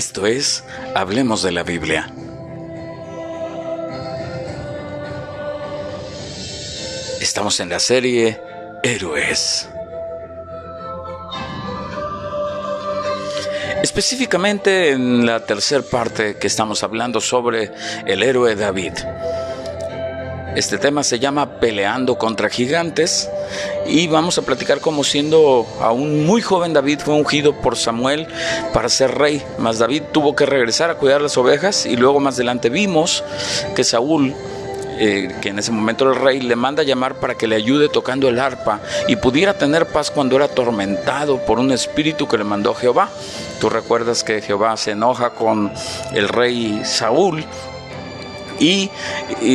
Esto es Hablemos de la Biblia. Estamos en la serie Héroes. Específicamente en la tercera parte que estamos hablando sobre el héroe David. Este tema se llama Peleando contra Gigantes y vamos a platicar como siendo aún muy joven David fue ungido por Samuel para ser rey, mas David tuvo que regresar a cuidar las ovejas y luego más adelante vimos que Saúl eh, que en ese momento el rey le manda llamar para que le ayude tocando el arpa y pudiera tener paz cuando era atormentado por un espíritu que le mandó Jehová. Tú recuerdas que Jehová se enoja con el rey Saúl y,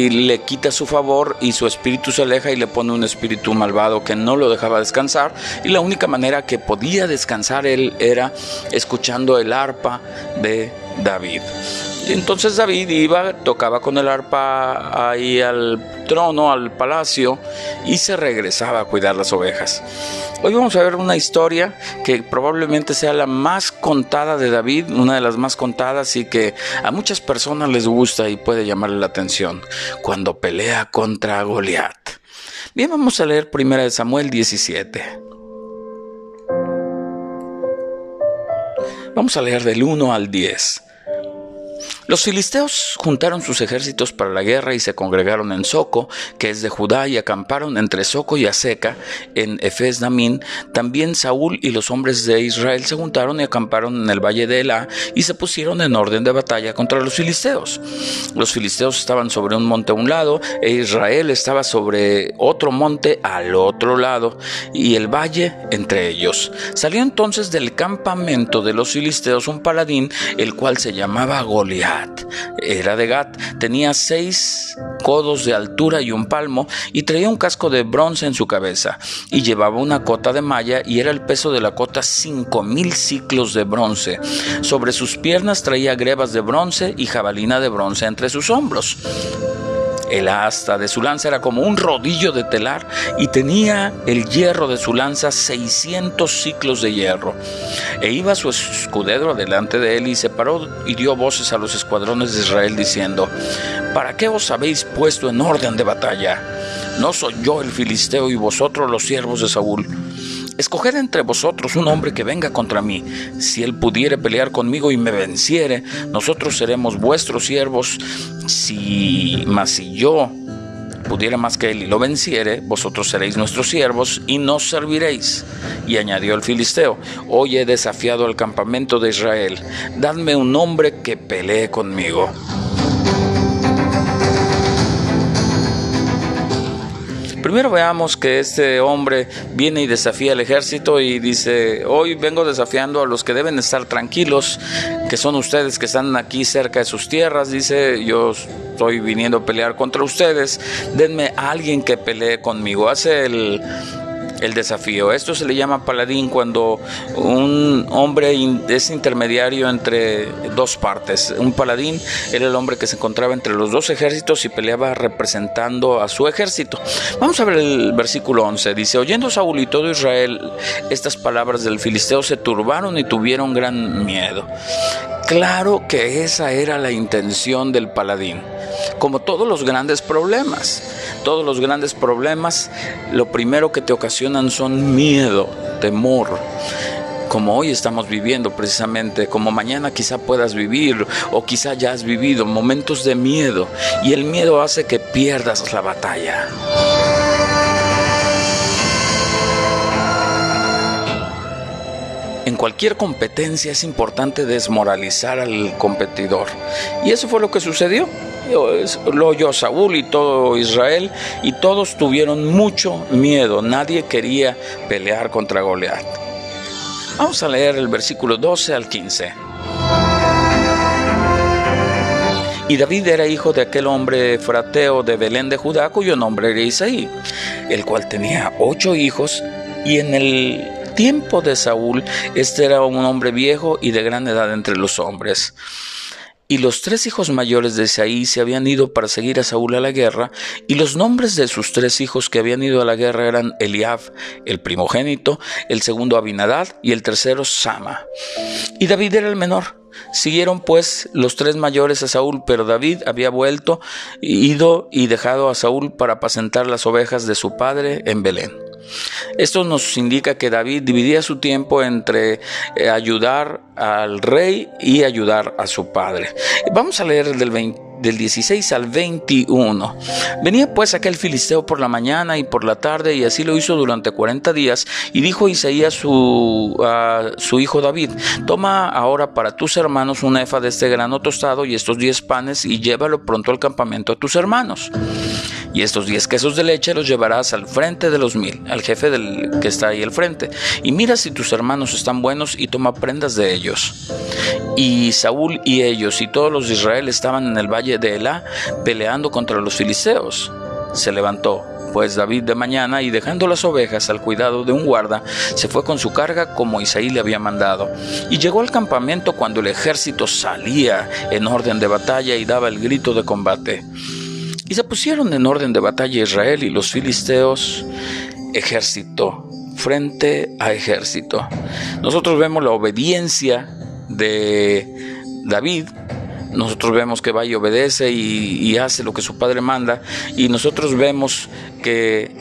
le quita su favor y su espíritu se aleja y le pone un espíritu malvado que no lo dejaba descansar. Y la única manera que podía descansar él era escuchando el arpa de David. Entonces David iba, tocaba con el arpa ahí al trono, al palacio, y se regresaba a cuidar las ovejas. Hoy vamos a ver una historia que probablemente sea la más contada de David, una de las más contadas y que a muchas personas les gusta y puede llamarle la atención, cuando pelea contra Goliat. Bien, vamos a leer 1 Samuel 17. Vamos a leer del 1 al 10. Los filisteos juntaron sus ejércitos para la guerra y se congregaron en Soco, que es de Judá, y acamparon entre Soco y Aseca, en Efes Damín. También Saúl y los hombres de Israel se juntaron y acamparon en el valle de Elá y se pusieron en orden de batalla contra los filisteos. Los filisteos estaban sobre un monte a un lado e Israel estaba sobre otro monte al otro lado y el valle entre ellos. Salió entonces del campamento de los filisteos un paladín, el cual se llamaba Goliat era de Gat, tenía seis codos de altura y un palmo, y traía un casco de bronce en su cabeza, y llevaba una cota de malla, y era el peso de la cota cinco mil ciclos de bronce. Sobre sus piernas traía grebas de bronce y jabalina de bronce entre sus hombros. El asta de su lanza era como un rodillo de telar y tenía el hierro de su lanza 600 ciclos de hierro. E iba su escudero delante de él y se paró y dio voces a los escuadrones de Israel diciendo, ¿para qué os habéis puesto en orden de batalla? ¿No soy yo el filisteo y vosotros los siervos de Saúl? Escoged entre vosotros un hombre que venga contra mí. Si él pudiere pelear conmigo y me venciere, nosotros seremos vuestros siervos. Si mas si yo pudiera más que él y lo venciere, vosotros seréis nuestros siervos y nos serviréis. Y añadió el filisteo, hoy he desafiado al campamento de Israel, dadme un hombre que pelee conmigo. Primero veamos que este hombre viene y desafía al ejército y dice, hoy vengo desafiando a los que deben estar tranquilos, que son ustedes que están aquí cerca de sus tierras, dice, yo estoy viniendo a pelear contra ustedes, denme a alguien que pelee conmigo. Hace el el desafío. Esto se le llama paladín cuando un hombre es intermediario entre dos partes. Un paladín era el hombre que se encontraba entre los dos ejércitos y peleaba representando a su ejército. Vamos a ver el versículo 11. Dice, oyendo Saúl y todo Israel estas palabras del filisteo se turbaron y tuvieron gran miedo. Claro que esa era la intención del paladín, como todos los grandes problemas. Todos los grandes problemas, lo primero que te ocasionan son miedo, temor como hoy estamos viviendo precisamente, como mañana quizá puedas vivir o quizá ya has vivido momentos de miedo y el miedo hace que pierdas la batalla. En cualquier competencia es importante desmoralizar al competidor. Y eso fue lo que sucedió. Lo oyó Saúl y todo Israel y todos tuvieron mucho miedo. Nadie quería pelear contra Goliat. Vamos a leer el versículo 12 al 15. Y David era hijo de aquel hombre frateo de Belén de Judá, cuyo nombre era Isaí, el cual tenía ocho hijos, y en el tiempo de Saúl, este era un hombre viejo y de gran edad entre los hombres. Y los tres hijos mayores de Isaí se habían ido para seguir a Saúl a la guerra, y los nombres de sus tres hijos que habían ido a la guerra eran Eliab, el primogénito, el segundo Abinadad y el tercero Sama. Y David era el menor. Siguieron pues los tres mayores a Saúl, pero David había vuelto, ido y dejado a Saúl para apacentar las ovejas de su padre en Belén. Esto nos indica que David dividía su tiempo entre eh, ayudar al rey y ayudar a su padre. Vamos a leer del 20 del 16 al 21. Venía pues aquel filisteo por la mañana y por la tarde y así lo hizo durante 40 días y dijo Isaías su, a su hijo David, toma ahora para tus hermanos una efa de este grano tostado y estos 10 panes y llévalo pronto al campamento a tus hermanos. Y estos 10 quesos de leche los llevarás al frente de los mil, al jefe del que está ahí al frente. Y mira si tus hermanos están buenos y toma prendas de ellos. Y Saúl y ellos y todos los de Israel estaban en el valle de Elá peleando contra los filisteos. Se levantó pues David de mañana y dejando las ovejas al cuidado de un guarda, se fue con su carga como Isaí le había mandado. Y llegó al campamento cuando el ejército salía en orden de batalla y daba el grito de combate. Y se pusieron en orden de batalla Israel y los filisteos, ejército, frente a ejército. Nosotros vemos la obediencia de David nosotros vemos que va y obedece y, hace lo que su padre manda y nosotros vemos que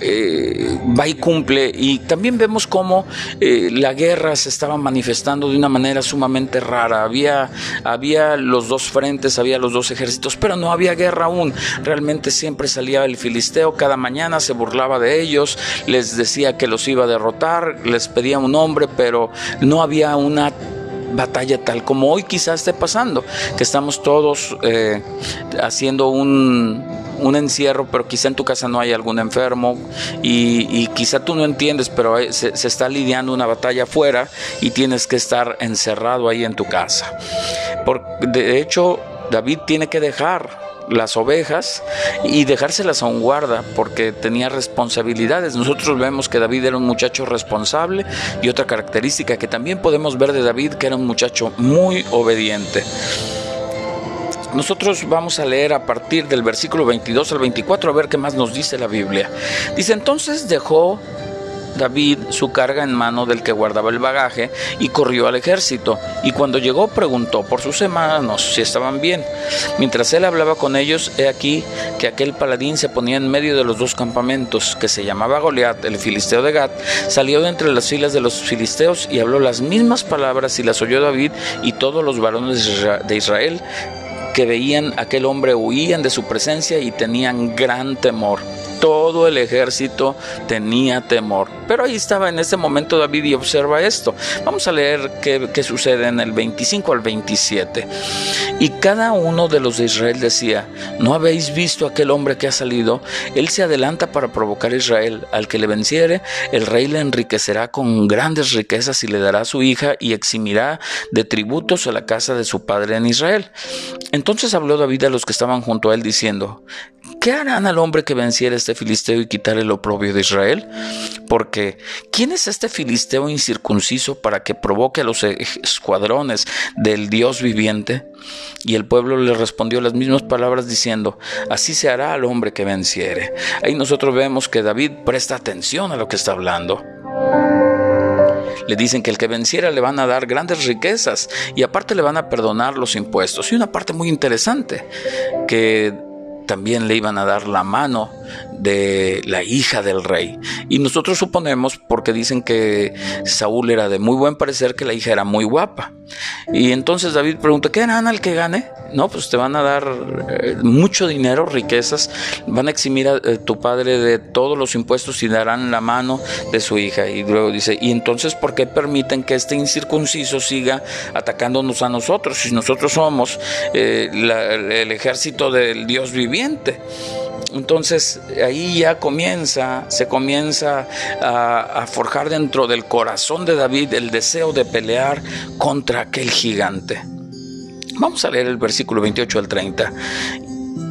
eh, va y cumple y también vemos cómo eh, la guerra se estaba manifestando de una manera sumamente rara. Había, había los dos frentes, había los dos ejércitos, pero no había guerra aún. Realmente siempre salía el filisteo, cada mañana se burlaba de ellos, les decía que los iba a derrotar, les pedía un hombre, pero no había una batalla tal como hoy quizás esté pasando, que estamos todos eh, haciendo un, un, encierro, pero quizá en tu casa no hay algún enfermo y, quizá tú no entiendes, pero se, se, está lidiando una batalla afuera y tienes que estar encerrado ahí en tu casa. Por, de hecho, David tiene que dejar las ovejas y dejárselas a un guarda porque tenía responsabilidades. Nosotros vemos que David era un muchacho responsable y otra característica que también podemos ver de David que era un muchacho muy obediente. Nosotros vamos a leer a partir del versículo 22 al 24 a ver qué más nos dice la Biblia. Dice entonces dejó David su carga en mano del que guardaba el bagaje y corrió al ejército. Y cuando llegó preguntó por sus hermanos si estaban bien. Mientras él hablaba con ellos, he aquí que aquel paladín se ponía en medio de los dos campamentos, que se llamaba Goliat, el filisteo de Gat, salió de entre las filas de los filisteos y habló las mismas palabras y las oyó David y todos los varones de Israel que veían aquel hombre huían de su presencia y tenían gran temor todo el ejército tenía temor. Pero ahí estaba en ese momento David y observa esto. Vamos a leer qué, sucede en el 25 al 27. Y cada uno de los de Israel decía, ¿no habéis visto aquel hombre que ha salido? Él se adelanta para provocar a Israel. Al que le venciere, el rey le enriquecerá con grandes riquezas y le dará su hija y eximirá de tributos a la casa de su padre en Israel. Entonces habló David a los que estaban junto a él diciendo, ¿qué harán al hombre que venciera este filisteo y quitar el oprobio de Israel? Porque, ¿quién es este filisteo incircunciso para que provoque a los escuadrones del Dios viviente? Y el pueblo le respondió las mismas palabras diciendo, así se hará al hombre que venciere. Ahí nosotros vemos que David presta atención a lo que está hablando. Le dicen que el que venciera le van a dar grandes riquezas y aparte le van a perdonar los impuestos. Y una parte muy interesante, que también le iban a dar la mano de la hija del rey. Y nosotros suponemos, porque dicen que Saúl era de muy buen parecer, que la hija era muy guapa. Y entonces David pregunta, ¿qué harán al que gane? No, pues te van a dar eh, mucho dinero, riquezas, van a eximir a eh, tu padre de todos los impuestos y darán la mano de su hija. Y luego dice, ¿y entonces por qué permiten que este incircunciso siga atacándonos a nosotros si nosotros somos eh, el ejército del Dios viviente? Entonces ahí ya comienza, se comienza a, forjar dentro del corazón de David el deseo de pelear contra aquel gigante. Vamos a leer el versículo 28 al 30.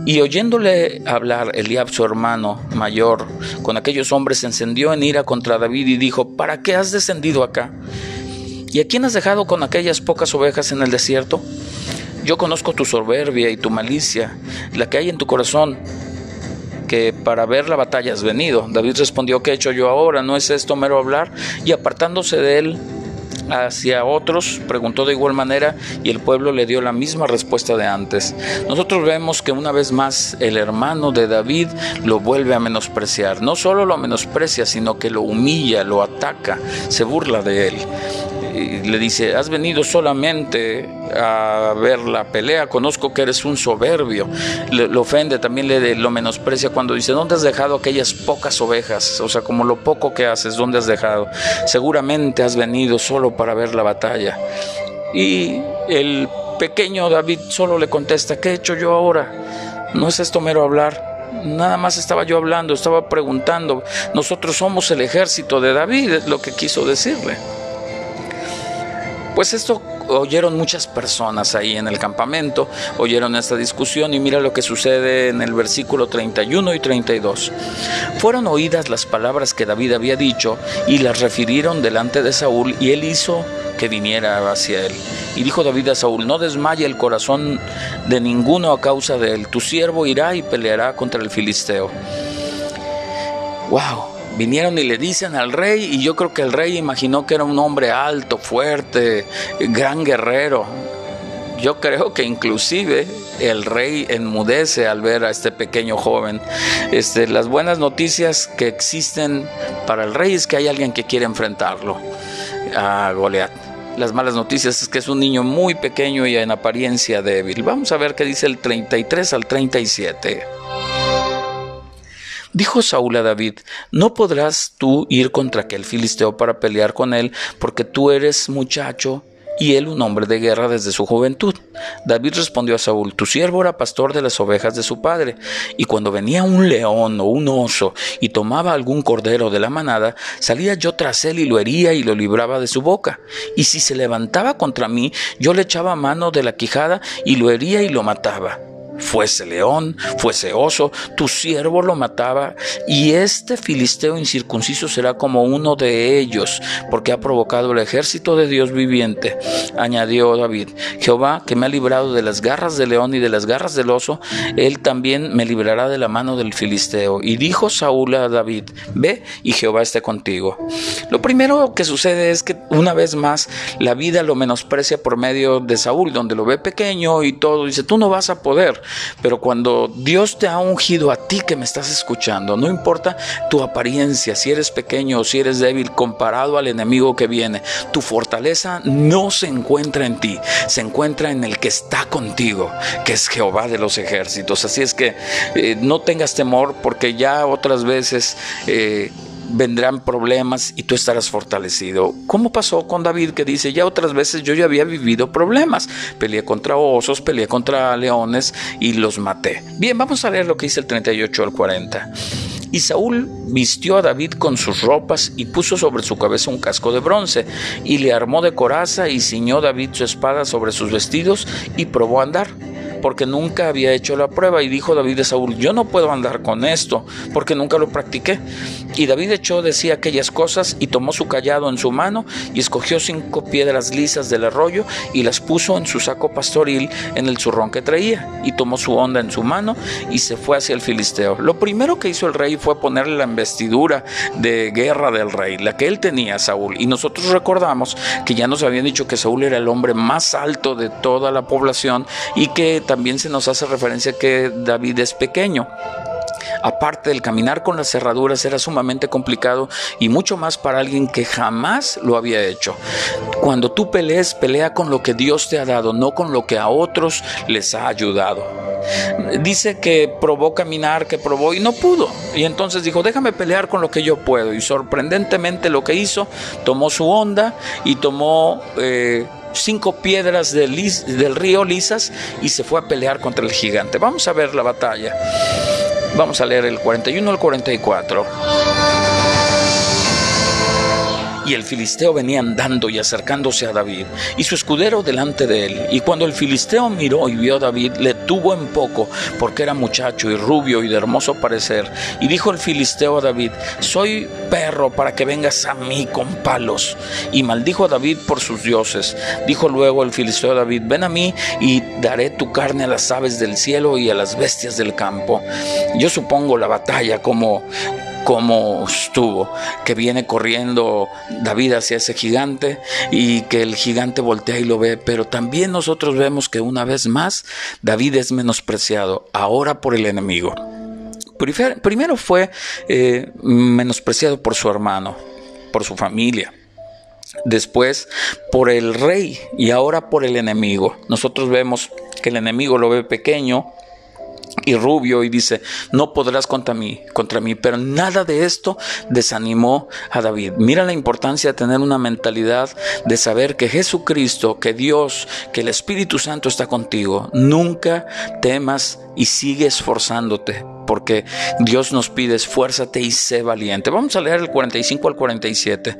Y oyéndole hablar Eliab, su hermano mayor, con aquellos hombres, se encendió en ira contra David y dijo, ¿para qué has descendido acá? ¿Y a quién has dejado con aquellas pocas ovejas en el desierto? yo conozco tu soberbia y tu malicia, la que hay en tu corazón, para ver la batalla has venido. David respondió, ¿qué he hecho yo ahora? ¿No es esto mero hablar? Y apartándose de él, hacia otros, preguntó de igual manera y el pueblo le dio la misma respuesta de antes. Nosotros vemos que una vez más el hermano de David lo vuelve a menospreciar. No solo lo menosprecia, sino que lo humilla, lo ataca, se burla de él le dice, has venido solamente a ver la pelea, conozco que eres un soberbio. Le, ofende, también le, lo menosprecia cuando dice, ¿dónde has dejado aquellas pocas ovejas? O sea, como lo poco que haces, ¿dónde has dejado? Seguramente has venido solo para ver la batalla. Y el pequeño David solo le contesta, ¿qué he hecho yo ahora? ¿No es esto mero hablar? Nada más estaba yo hablando, estaba preguntando. Nosotros somos el ejército de David, es lo que quiso decirle. Pues esto oyeron muchas personas ahí en el campamento, oyeron esta discusión y mira lo que sucede en el versículo 31 y 32. Fueron oídas las palabras que David había dicho y las refirieron delante de Saúl y él hizo que viniera hacia él. Y dijo David a Saúl, no desmaye el corazón de ninguno a causa de él, tu siervo irá y peleará contra el filisteo. ¡Wow! Vinieron y le dicen al rey y yo creo que el rey imaginó que era un hombre alto, fuerte, gran guerrero. Yo creo que inclusive el rey enmudece al ver a este pequeño joven. Este, las buenas noticias que existen para el rey es que hay alguien que quiere enfrentarlo a Goliat. Las malas noticias es que es un niño muy pequeño y en apariencia débil. Vamos a ver qué dice el 33 al 37. Dijo Saúl a David, no podrás tú ir contra aquel filisteo para pelear con él, porque tú eres muchacho y él un hombre de guerra desde su juventud. David respondió a Saúl, tu siervo era pastor de las ovejas de su padre, y cuando venía un león o un oso y tomaba algún cordero de la manada, salía yo tras él y lo hería y lo libraba de su boca. Y si se levantaba contra mí, yo le echaba mano de la quijada y lo hería y lo mataba fuese león, fuese oso, tu siervo lo mataba, y este filisteo incircunciso será como uno de ellos, porque ha provocado el ejército de Dios viviente. Añadió David, Jehová, que me ha librado de las garras del león y de las garras del oso, él también me librará de la mano del filisteo. Y dijo Saúl a David, ve y Jehová esté contigo. Lo primero que sucede es que una vez más la vida lo menosprecia por medio de Saúl, donde lo ve pequeño y todo, dice, tú no vas a poder. Pero cuando Dios te ha ungido a ti que me estás escuchando, no importa tu apariencia, si eres pequeño o si eres débil comparado al enemigo que viene, tu fortaleza no se encuentra en ti, se encuentra en el que está contigo, que es Jehová de los ejércitos. Así es que eh, no tengas temor porque ya otras veces... Eh, vendrán problemas y tú estarás fortalecido. ¿Cómo pasó con David que dice, ya otras veces yo ya había vivido problemas? Peleé contra osos, peleé contra leones y los maté. Bien, vamos a leer lo que dice el 38 al 40. Y Saúl vistió a David con sus ropas y puso sobre su cabeza un casco de bronce, y le armó de coraza y ciñó David su espada sobre sus vestidos y probó a andar porque nunca había hecho la prueba. Y dijo David de Saúl, yo no puedo andar con esto, porque nunca lo practiqué. Y David echó de sí aquellas cosas y tomó su callado en su mano y escogió cinco piedras lisas del arroyo y las puso en su saco pastoril en el zurrón que traía. Y tomó su onda en su mano y se fue hacia el filisteo. Lo primero que hizo el rey fue ponerle la investidura de guerra del rey, la que él tenía Saúl. Y nosotros recordamos que ya nos habían dicho que Saúl era el hombre más alto de toda la población y que también se nos hace referencia que David es pequeño. Aparte del caminar con las cerraduras era sumamente complicado y mucho más para alguien que jamás lo había hecho. Cuando tú pelees, pelea con lo que Dios te ha dado, no con lo que a otros les ha ayudado. Dice que probó caminar, que probó y no pudo. Y entonces dijo, déjame pelear con lo que yo puedo. Y sorprendentemente lo que hizo, tomó su onda y tomó... Eh, cinco piedras del, río lisas y se fue a pelear contra el gigante. Vamos a ver la batalla. Vamos a leer el 41 al 44. Y el filisteo venía andando y acercándose a David, y su escudero delante de él. Y cuando el filisteo miró y vio a David, le tuvo en poco, porque era muchacho y rubio y de hermoso parecer. Y dijo el filisteo a David, soy perro para que vengas a mí con palos. Y maldijo a David por sus dioses. Dijo luego el filisteo a David, ven a mí y daré tu carne a las aves del cielo y a las bestias del campo. Yo supongo la batalla como como estuvo, que viene corriendo David hacia ese gigante y que el gigante voltea y lo ve, pero también nosotros vemos que una vez más David es menospreciado, ahora por el enemigo. Primero fue eh, menospreciado por su hermano, por su familia. Después por el rey y ahora por el enemigo. Nosotros vemos que el enemigo lo ve pequeño, y rubio y dice, no podrás contra mí, contra mí, pero nada de esto desanimó a David. Mira la importancia de tener una mentalidad de saber que Jesucristo, que Dios, que el Espíritu Santo está contigo. Nunca temas y sigue esforzándote porque Dios nos pide esfuérzate y sé valiente. Vamos a leer el 45 al 47.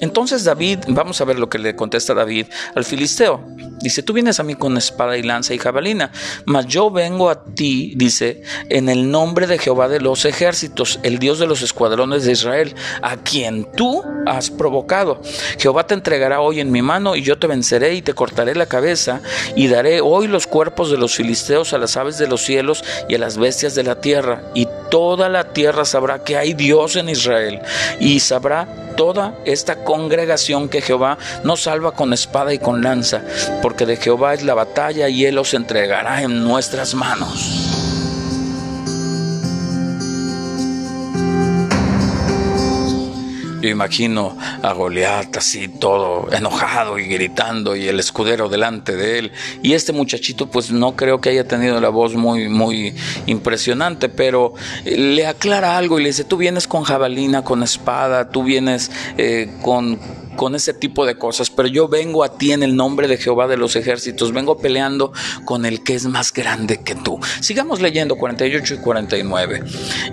Entonces David, vamos a ver lo que le contesta David al filisteo. Dice, tú vienes a mí con espada y lanza y jabalina, mas yo vengo a ti, dice, en el nombre de Jehová de los ejércitos, el Dios de los escuadrones de Israel, a quien tú has provocado. Jehová te entregará hoy en mi mano y yo te venceré y te cortaré la cabeza y daré hoy los cuerpos de los filisteos a las aves de los cielos y a las bestias de la tierra y toda la tierra sabrá que hay Dios en Israel y sabrá toda esta congregación que Jehová nos salva con espada y con lanza, porque de Jehová es la batalla y Él os entregará en nuestras manos. Yo imagino a Goliat así todo enojado y gritando y el escudero delante de él. Y este muchachito pues no creo que haya tenido la voz muy, muy impresionante, pero le aclara algo y le dice, tú vienes con jabalina, con espada, tú vienes eh, con con ese tipo de cosas, pero yo vengo a ti en el nombre de Jehová de los ejércitos, vengo peleando con el que es más grande que tú. Sigamos leyendo 48 y 49.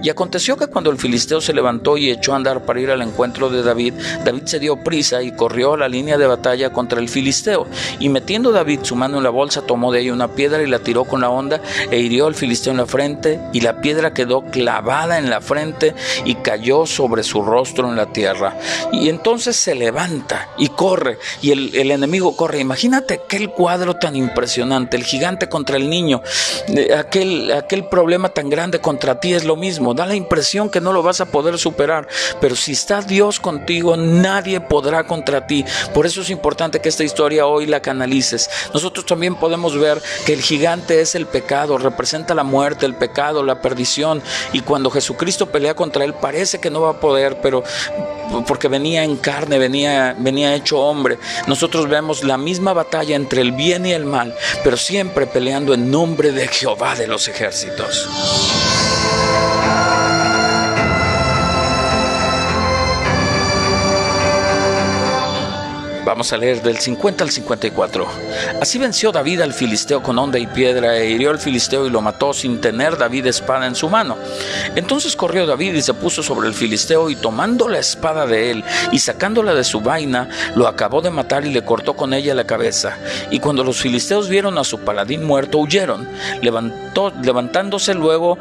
Y aconteció que cuando el filisteo se levantó y echó a andar para ir al encuentro de David, David se dio prisa y corrió a la línea de batalla contra el filisteo. Y metiendo David su mano en la bolsa, tomó de ella una piedra y la tiró con la onda e hirió al filisteo en la frente, y la piedra quedó clavada en la frente y cayó sobre su rostro en la tierra. Y entonces se levanta y corre y el, enemigo corre. Imagínate aquel cuadro tan impresionante, el gigante contra el niño, aquel, aquel problema tan grande contra ti es lo mismo. Da la impresión que no lo vas a poder superar, pero si está Dios contigo, nadie podrá contra ti. Por eso es importante que esta historia hoy la canalices. Nosotros también podemos ver que el gigante es el pecado, representa la muerte, el pecado, la perdición. Y cuando Jesucristo pelea contra él, parece que no va a poder, pero porque venía en carne, venía, venía hecho hombre. Nosotros vemos la misma batalla entre el bien y el mal, pero siempre peleando en nombre de Jehová de los ejércitos. Vamos a leer del 50 al 54. Así venció David al filisteo con onda y piedra e hirió al filisteo y lo mató sin tener David espada en su mano. Entonces corrió David y se puso sobre el filisteo y tomando la espada de él y sacándola de su vaina, lo acabó de matar y le cortó con ella la cabeza. Y cuando los filisteos vieron a su paladín muerto, huyeron. Levantó, levantándose luego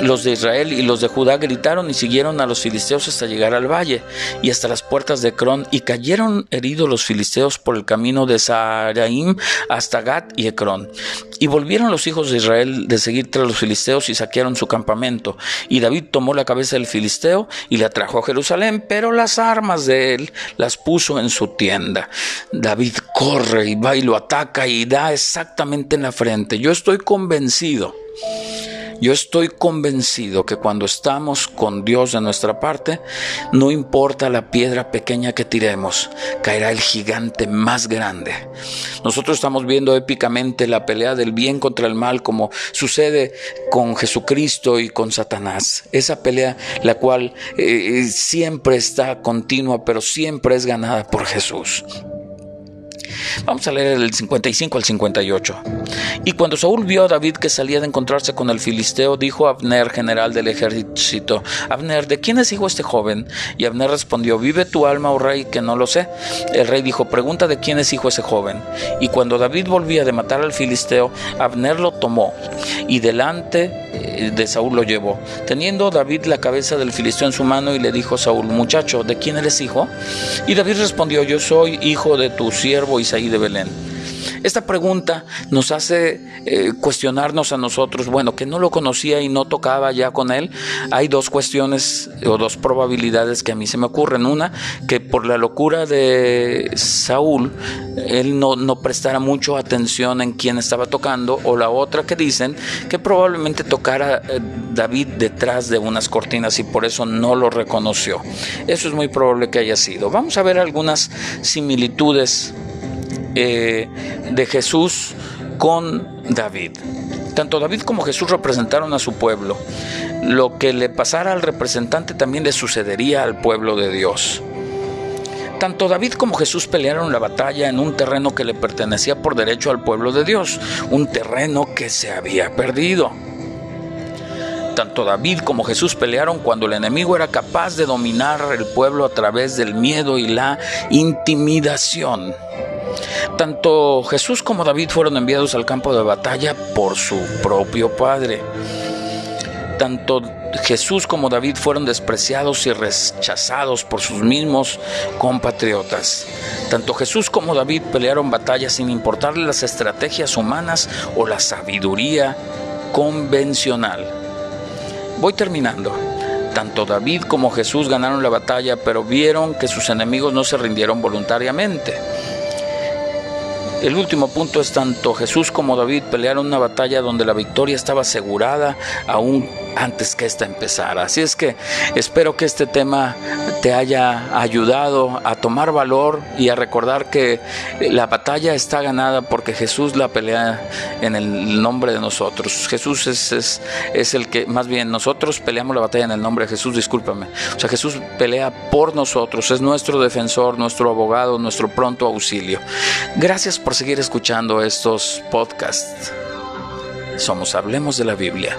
los de Israel y los de Judá gritaron y siguieron a los filisteos hasta llegar al valle y hasta las puertas de Cron y cayeron heridos los filisteos por el camino de Saharaim hasta Gat y Ecrón. Y volvieron los hijos de Israel de seguir tras los filisteos y saquearon su campamento. Y David tomó la cabeza del filisteo y la trajo a Jerusalén, pero las armas de él las puso en su tienda. David corre y va y lo ataca y da exactamente en la frente. Yo estoy convencido yo estoy convencido que cuando estamos con Dios de nuestra parte, no importa la piedra pequeña que tiremos, caerá el gigante más grande. Nosotros estamos viendo épicamente la pelea del bien contra el mal como sucede con Jesucristo y con Satanás. Esa pelea la cual eh, siempre está continua, pero siempre es ganada por Jesús. Vamos a leer el 55 al 58. Y cuando Saúl vio a David que salía de encontrarse con el filisteo, dijo a Abner, general del ejército, Abner, ¿de quién es hijo este joven? Y Abner respondió, ¿vive tu alma, oh rey, que no lo sé? El rey dijo, pregunta de quién es hijo ese joven. Y cuando David volvía de matar al filisteo, Abner lo tomó y delante eh, de Saúl lo llevó, teniendo David la cabeza del filisteo en su mano y le dijo a Saúl, muchacho, ¿de quién eres hijo? Y David respondió, yo soy hijo de tu siervo Isaí de Belén. Esta pregunta nos hace eh, cuestionarnos a nosotros, bueno, que no lo conocía y no tocaba ya con él. Hay dos cuestiones o dos probabilidades que a mí se me ocurren. Una, que por la locura de Saúl, él no, no prestara mucho atención en quién estaba tocando. O la otra que dicen que probablemente tocara eh, David detrás de unas cortinas y por eso no lo reconoció. Eso es muy probable que haya sido. Vamos a ver algunas similitudes eh, de Jesús con David. Tanto David como Jesús representaron a su pueblo. Lo que le pasara al representante también le sucedería al pueblo de Dios. Tanto David como Jesús pelearon la batalla en un terreno que le pertenecía por derecho al pueblo de Dios, un terreno que se había perdido. Tanto David como Jesús pelearon cuando el enemigo era capaz de dominar el pueblo a través del miedo y la intimidación. Tanto Jesús como David fueron enviados al campo de batalla por su propio Padre. Tanto Jesús como David fueron despreciados y rechazados por sus mismos compatriotas. Tanto Jesús como David pelearon batallas sin importarle las estrategias humanas o la sabiduría convencional. Voy terminando. Tanto David como Jesús ganaron la batalla, pero vieron que sus enemigos no se rindieron voluntariamente. El último punto es tanto Jesús como David pelearon una batalla donde la victoria estaba asegurada aún antes que esta empezara. Así es que espero que este tema te haya ayudado a tomar valor y a recordar que la batalla está ganada porque Jesús la pelea en el nombre de nosotros. Jesús es, es, el que, más bien nosotros peleamos la batalla en el nombre de Jesús, discúlpame. O sea, Jesús pelea por nosotros, es nuestro defensor, nuestro abogado, nuestro pronto auxilio. Gracias por seguir escuchando estos podcasts. Somos Hablemos de la Biblia.